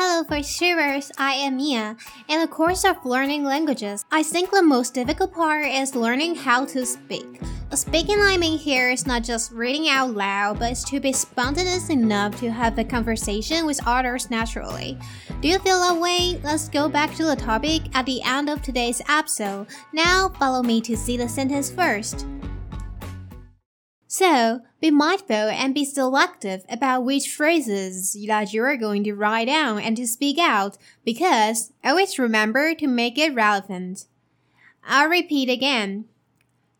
Hello, for VoiceTubers. I am Mia. In the course of learning languages, I think the most difficult part is learning how to speak. The speaking I mean here is not just reading out loud, but it's to be spontaneous enough to have a conversation with others naturally. Do you feel that way? Let's go back to the topic at the end of today's episode. Now, follow me to see the sentence first. So, be mindful and be selective about which phrases that you are going to write down and to speak out, because always remember to make it relevant. I'll repeat again.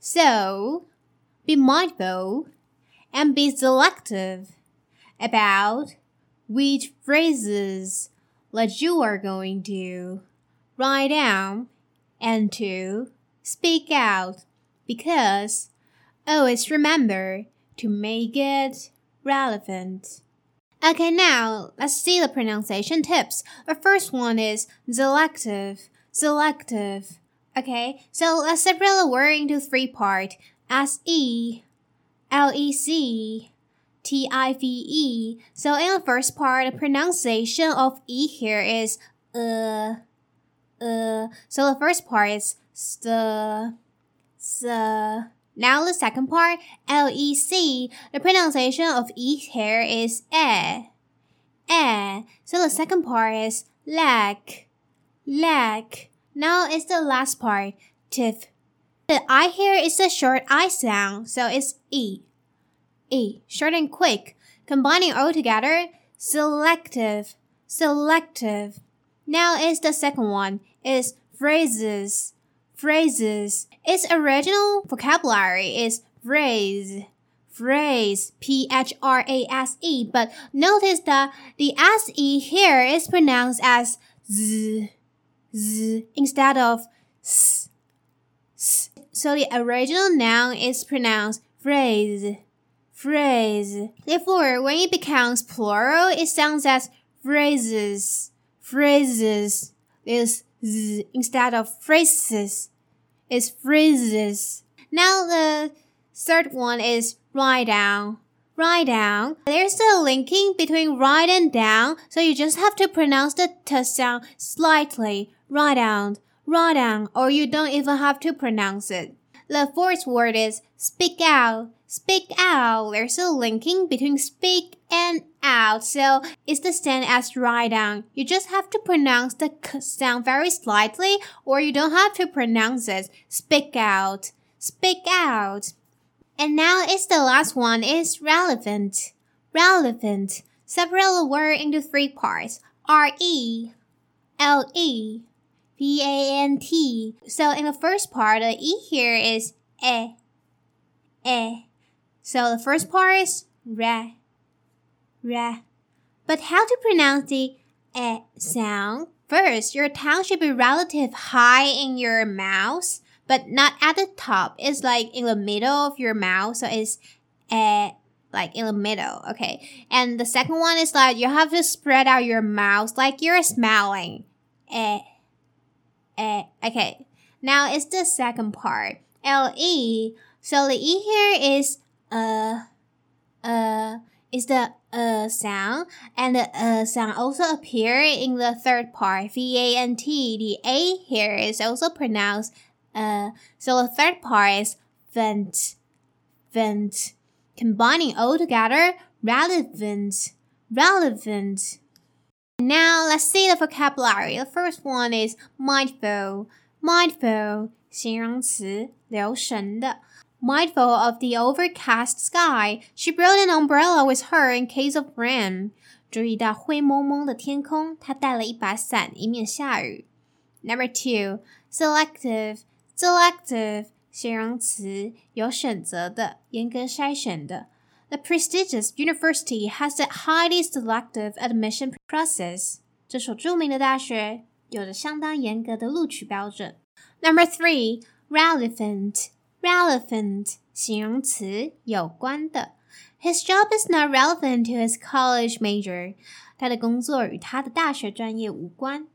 So, be mindful and be selective about which phrases that you are going to write down and to speak out, because Always remember to make it relevant. Okay, now let's see the pronunciation tips. The first one is selective. Selective. Okay, so let's separate the word into three parts. S E, L E C, T I V E. So in the first part, the pronunciation of E here is uh, uh. So the first part is st, st. Now the second part, L-E-C, the pronunciation of E here is E. eh. So the second part is leg, leg. Now it's the last part, tiff. The I here is the short I sound, so it's E, E, short and quick. Combining all together, selective, selective. Now it's the second one, is phrases, phrases. Its original vocabulary is phrase, phrase, P H R A S E, but notice that the S E here is pronounced as Z, Z instead of S, S. So the original noun is pronounced phrase, phrase. Therefore, when it becomes plural, it sounds as phrases, phrases. Is z instead of phrases. It's phrases. Now the third one is write down. Write down. There's a linking between write and down, so you just have to pronounce the t sound slightly. Write down. Write down, or you don't even have to pronounce it. The fourth word is speak out. Speak out. There's a linking between speak and out, so it's the same as write down. You just have to pronounce the k sound very slightly, or you don't have to pronounce it. Speak out. Speak out. And now it's the last one is relevant. Relevant. Separate the word into three parts. R E L E V A N T. So in the first part, the E here is E. E. So the first part is re, re. But how to pronounce the e sound? First, your tongue should be relative high in your mouth, but not at the top. It's like in the middle of your mouth, so it's e, like in the middle. Okay. And the second one is like you have to spread out your mouth like you're smiling. E, e. Okay. Now it's the second part. L E. So the E here is uh, uh, is the uh sound, and the uh sound also appear in the third part, V-A-N-T. The A here is also pronounced uh, so the third part is vent, vent. Combining all together, relevant, relevant. Now let's see the vocabulary. The first one is mindful, mindful, 形容词，留神的。 Mindful of the overcast sky, she brought an umbrella with her in case of rain. 注意到灰蒙蒙的天空，她带了一把伞，以免下雨。Number two, selective, selective 形容词，有选择的，严格筛选的。The prestigious university has a highly selective admission process. 这所着名的大学 有着相当严格的录取标准。Number three, relevant, Relevant 形容词，有关的。His job is not relevant to his college major. 他的工作与他的大学专业无关。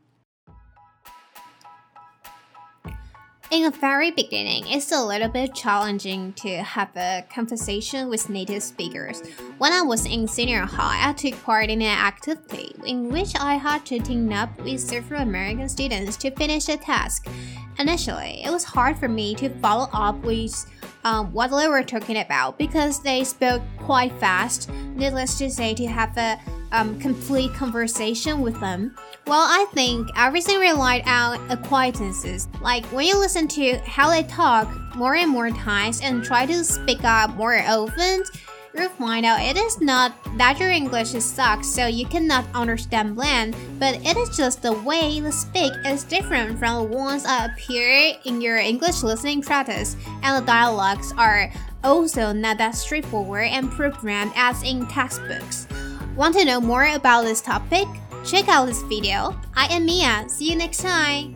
In the very beginning, it's a little bit challenging to have a conversation with native speakers. When I was in senior high, I took part in an activity in which I had to team up with several American students to finish a task. Initially, it was hard for me to follow up with um, what they were talking about because they spoke quite fast. Needless to say, to have a um, complete conversation with them? Well, I think everything relied on acquaintances. Like when you listen to how they talk more and more times and try to speak up more often, you'll find out it is not that your English is sucks, so you cannot understand blend, but it is just the way they speak is different from the ones that appear in your English listening practice, and the dialogues are also not that straightforward and programmed as in textbooks. Want to know more about this topic? Check out this video. I am Mia. See you next time.